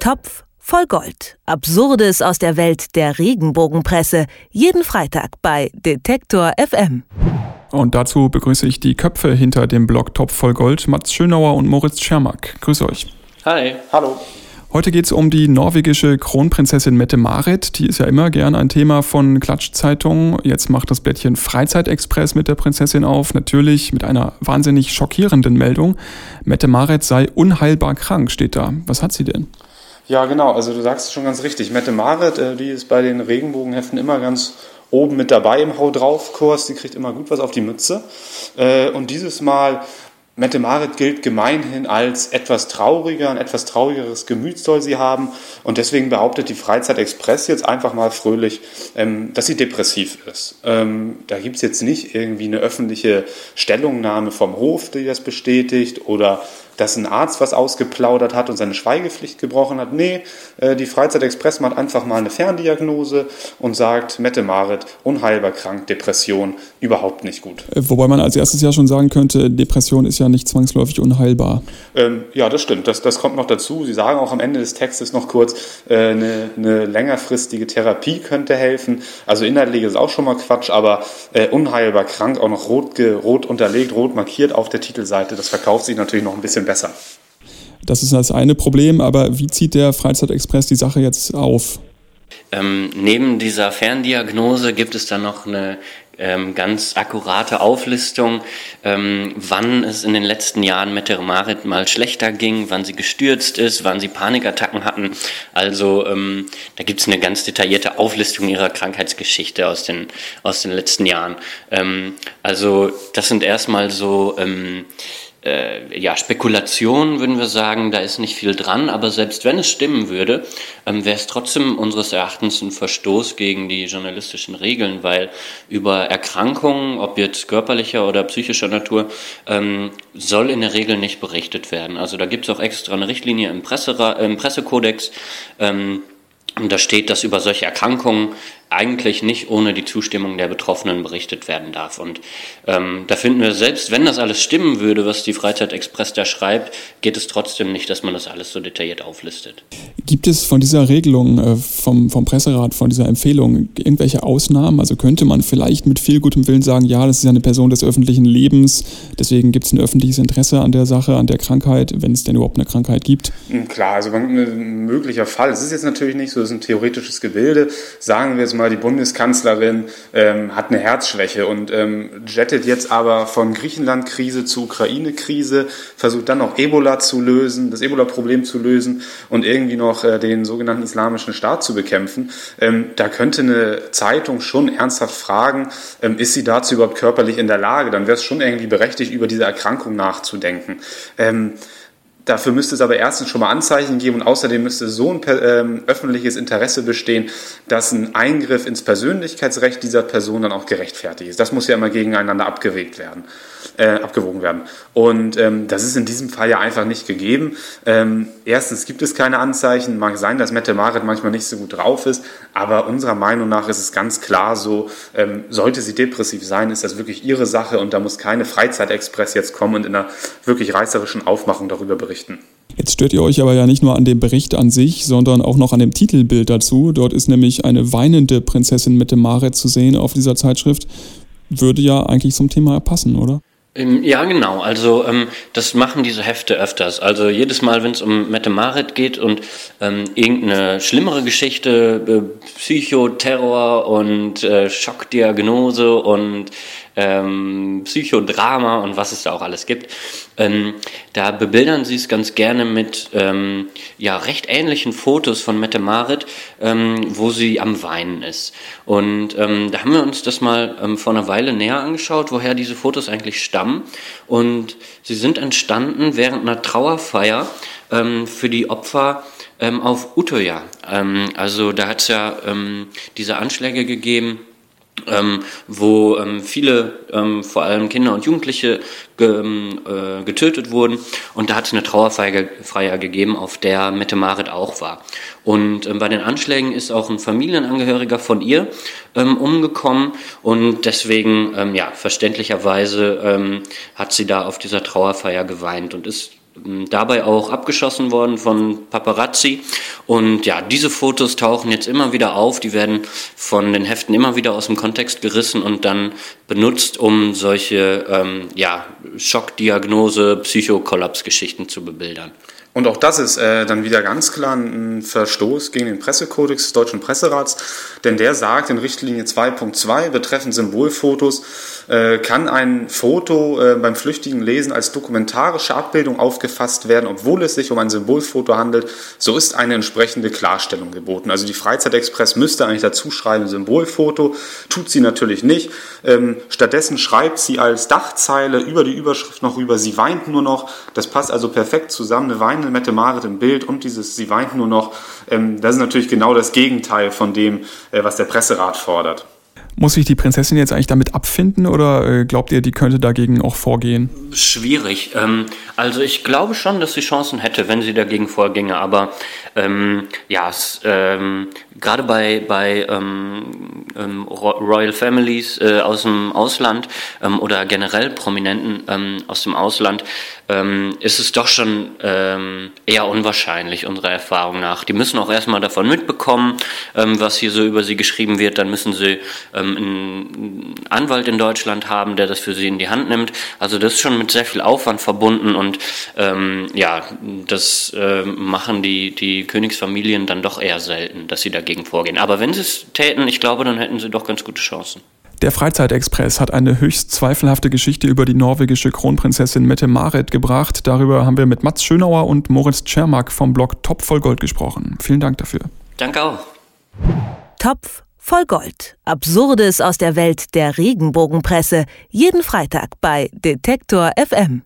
Topf voll Gold. Absurdes aus der Welt der Regenbogenpresse. Jeden Freitag bei Detektor FM. Und dazu begrüße ich die Köpfe hinter dem Blog Topf voll Gold, Mats Schönauer und Moritz Schermack. Grüße euch. Hi. Hallo. Heute geht es um die norwegische Kronprinzessin Mette-Marit. Die ist ja immer gern ein Thema von Klatschzeitungen. Jetzt macht das Blättchen Freizeitexpress mit der Prinzessin auf. Natürlich mit einer wahnsinnig schockierenden Meldung. Mette-Marit sei unheilbar krank, steht da. Was hat sie denn? Ja, genau. Also du sagst es schon ganz richtig. Mette-Marit, äh, die ist bei den Regenbogenheften immer ganz oben mit dabei im Hau drauf Kurs. Die kriegt immer gut was auf die Mütze. Äh, und dieses Mal Mette Marit gilt gemeinhin als etwas trauriger, ein etwas traurigeres Gemüt soll sie haben. Und deswegen behauptet die Freizeit Express jetzt einfach mal fröhlich, ähm, dass sie depressiv ist. Ähm, da gibt es jetzt nicht irgendwie eine öffentliche Stellungnahme vom Hof, die das bestätigt, oder dass ein Arzt was ausgeplaudert hat und seine Schweigepflicht gebrochen hat. Nee, äh, die Freizeit Express macht einfach mal eine Ferndiagnose und sagt, Mette Marit, unheilbar krank, Depression, überhaupt nicht gut. Äh, wobei man als erstes ja schon sagen könnte, Depression ist ja nicht zwangsläufig unheilbar. Ähm, ja, das stimmt. Das, das kommt noch dazu. Sie sagen auch am Ende des Textes noch kurz, äh, eine, eine längerfristige Therapie könnte helfen. Also inhaltlich ist auch schon mal Quatsch, aber äh, unheilbar krank, auch noch rot, rot unterlegt, rot markiert auf der Titelseite. Das verkauft sich natürlich noch ein bisschen besser. Das ist das eine Problem, aber wie zieht der Freizeitexpress die Sache jetzt auf? Ähm, neben dieser Ferndiagnose gibt es dann noch eine ähm, ganz akkurate Auflistung, ähm, wann es in den letzten Jahren mit der Marit mal schlechter ging, wann sie gestürzt ist, wann sie Panikattacken hatten. Also ähm, da gibt es eine ganz detaillierte Auflistung ihrer Krankheitsgeschichte aus den, aus den letzten Jahren. Ähm, also das sind erstmal so ähm, äh, ja, Spekulation würden wir sagen, da ist nicht viel dran, aber selbst wenn es stimmen würde, ähm, wäre es trotzdem unseres Erachtens ein Verstoß gegen die journalistischen Regeln, weil über Erkrankungen, ob jetzt körperlicher oder psychischer Natur, ähm, soll in der Regel nicht berichtet werden. Also da gibt es auch extra eine Richtlinie im, Pressera im Pressekodex. Ähm, da steht, dass über solche Erkrankungen eigentlich nicht ohne die Zustimmung der Betroffenen berichtet werden darf. Und ähm, da finden wir, selbst wenn das alles stimmen würde, was die Freizeitexpress da schreibt, geht es trotzdem nicht, dass man das alles so detailliert auflistet. Gibt es von dieser Regelung äh, vom, vom Presserat, von dieser Empfehlung, irgendwelche Ausnahmen? Also könnte man vielleicht mit viel gutem Willen sagen, ja, das ist ja eine Person des öffentlichen Lebens, deswegen gibt es ein öffentliches Interesse an der Sache, an der Krankheit, wenn es denn überhaupt eine Krankheit gibt? Hm, klar, also ein möglicher Fall. Es ist jetzt natürlich nicht so, es ist ein theoretisches Gebilde. Sagen wir jetzt mal, die Bundeskanzlerin ähm, hat eine Herzschwäche und ähm, jettet jetzt aber von Griechenland-Krise zu Ukraine-Krise, versucht dann noch Ebola zu lösen, das Ebola-Problem zu lösen und irgendwie noch äh, den sogenannten Islamischen Staat zu bekämpfen. Ähm, da könnte eine Zeitung schon ernsthaft fragen, ähm, ist sie dazu überhaupt körperlich in der Lage? Dann wäre es schon irgendwie berechtigt, über diese Erkrankung nachzudenken. Ähm, Dafür müsste es aber erstens schon mal Anzeichen geben und außerdem müsste so ein ähm, öffentliches Interesse bestehen, dass ein Eingriff ins Persönlichkeitsrecht dieser Person dann auch gerechtfertigt ist. Das muss ja immer gegeneinander abgewegt werden, äh, abgewogen werden. Und ähm, das ist in diesem Fall ja einfach nicht gegeben. Ähm, erstens gibt es keine Anzeichen. Mag sein, dass Mette Marit manchmal nicht so gut drauf ist, aber unserer Meinung nach ist es ganz klar so, ähm, sollte sie depressiv sein, ist das wirklich ihre Sache und da muss keine Freizeitexpress jetzt kommen und in einer wirklich reißerischen Aufmachung darüber berichten berichten. Jetzt stört ihr euch aber ja nicht nur an dem Bericht an sich, sondern auch noch an dem Titelbild dazu. Dort ist nämlich eine weinende Prinzessin mit dem Mare zu sehen auf dieser Zeitschrift. Würde ja eigentlich zum Thema passen, oder? Ja, genau. Also ähm, das machen diese Hefte öfters. Also jedes Mal, wenn es um Mette Marit geht und ähm, irgendeine schlimmere Geschichte, äh, Psychoterror und äh, Schockdiagnose und ähm, Psychodrama und was es da auch alles gibt. Ähm, da bebildern sie es ganz gerne mit ähm, ja, recht ähnlichen Fotos von Mette Marit, ähm, wo sie am Weinen ist. Und da haben wir uns das mal vor einer Weile näher angeschaut, woher diese Fotos eigentlich stammen. Und sie sind entstanden während einer Trauerfeier für die Opfer auf Utøya. also da hat es ja diese Anschläge gegeben ähm, wo ähm, viele, ähm, vor allem Kinder und Jugendliche, ge, ähm, äh, getötet wurden. Und da hat es eine Trauerfeier gegeben, auf der Mette Marit auch war. Und ähm, bei den Anschlägen ist auch ein Familienangehöriger von ihr ähm, umgekommen. Und deswegen, ja, verständlicherweise hat sie da auf dieser Trauerfeier geweint und ist dabei auch abgeschossen worden von Paparazzi. Und ja, diese Fotos tauchen jetzt immer wieder auf. Die werden von den Heften immer wieder aus dem Kontext gerissen und dann benutzt, um solche ähm, ja, Schockdiagnose, Psychokollapsgeschichten zu bebildern. Und auch das ist äh, dann wieder ganz klar ein Verstoß gegen den Pressekodex des Deutschen Presserats, denn der sagt in Richtlinie 2.2 betreffend Symbolfotos, kann ein Foto äh, beim flüchtigen Lesen als dokumentarische Abbildung aufgefasst werden, obwohl es sich um ein Symbolfoto handelt, so ist eine entsprechende Klarstellung geboten. Also die Freizeitexpress müsste eigentlich dazu schreiben Symbolfoto, tut sie natürlich nicht. Ähm, stattdessen schreibt sie als Dachzeile über die Überschrift noch rüber, sie weint nur noch. Das passt also perfekt zusammen, eine weinende Mette Marit im Bild und dieses sie weint nur noch. Ähm, das ist natürlich genau das Gegenteil von dem, äh, was der Presserat fordert. Muss sich die Prinzessin jetzt eigentlich damit abfinden oder äh, glaubt ihr, die könnte dagegen auch vorgehen? Schwierig. Ähm, also ich glaube schon, dass sie Chancen hätte, wenn sie dagegen vorginge. Aber ähm, ja, ähm, gerade bei, bei ähm, ähm, Royal Families äh, aus dem Ausland ähm, oder generell Prominenten aus dem Ausland ist es doch schon eher unwahrscheinlich, unserer Erfahrung nach. Die müssen auch erstmal davon mitbekommen, was hier so über sie geschrieben wird. Dann müssen sie einen Anwalt in Deutschland haben, der das für sie in die Hand nimmt. Also das ist schon mit sehr viel Aufwand verbunden und ähm, ja, das äh, machen die, die Königsfamilien dann doch eher selten, dass sie dagegen vorgehen. Aber wenn sie es täten, ich glaube, dann hätten sie doch ganz gute Chancen. Der Freizeitexpress hat eine höchst zweifelhafte Geschichte über die norwegische Kronprinzessin Mette Marit gebracht. Darüber haben wir mit Mats Schönauer und Moritz Czermak vom Blog Top voll Gold gesprochen. Vielen Dank dafür. Danke auch. Topf voll Gold. Absurdes aus der Welt der Regenbogenpresse. Jeden Freitag bei Detektor FM.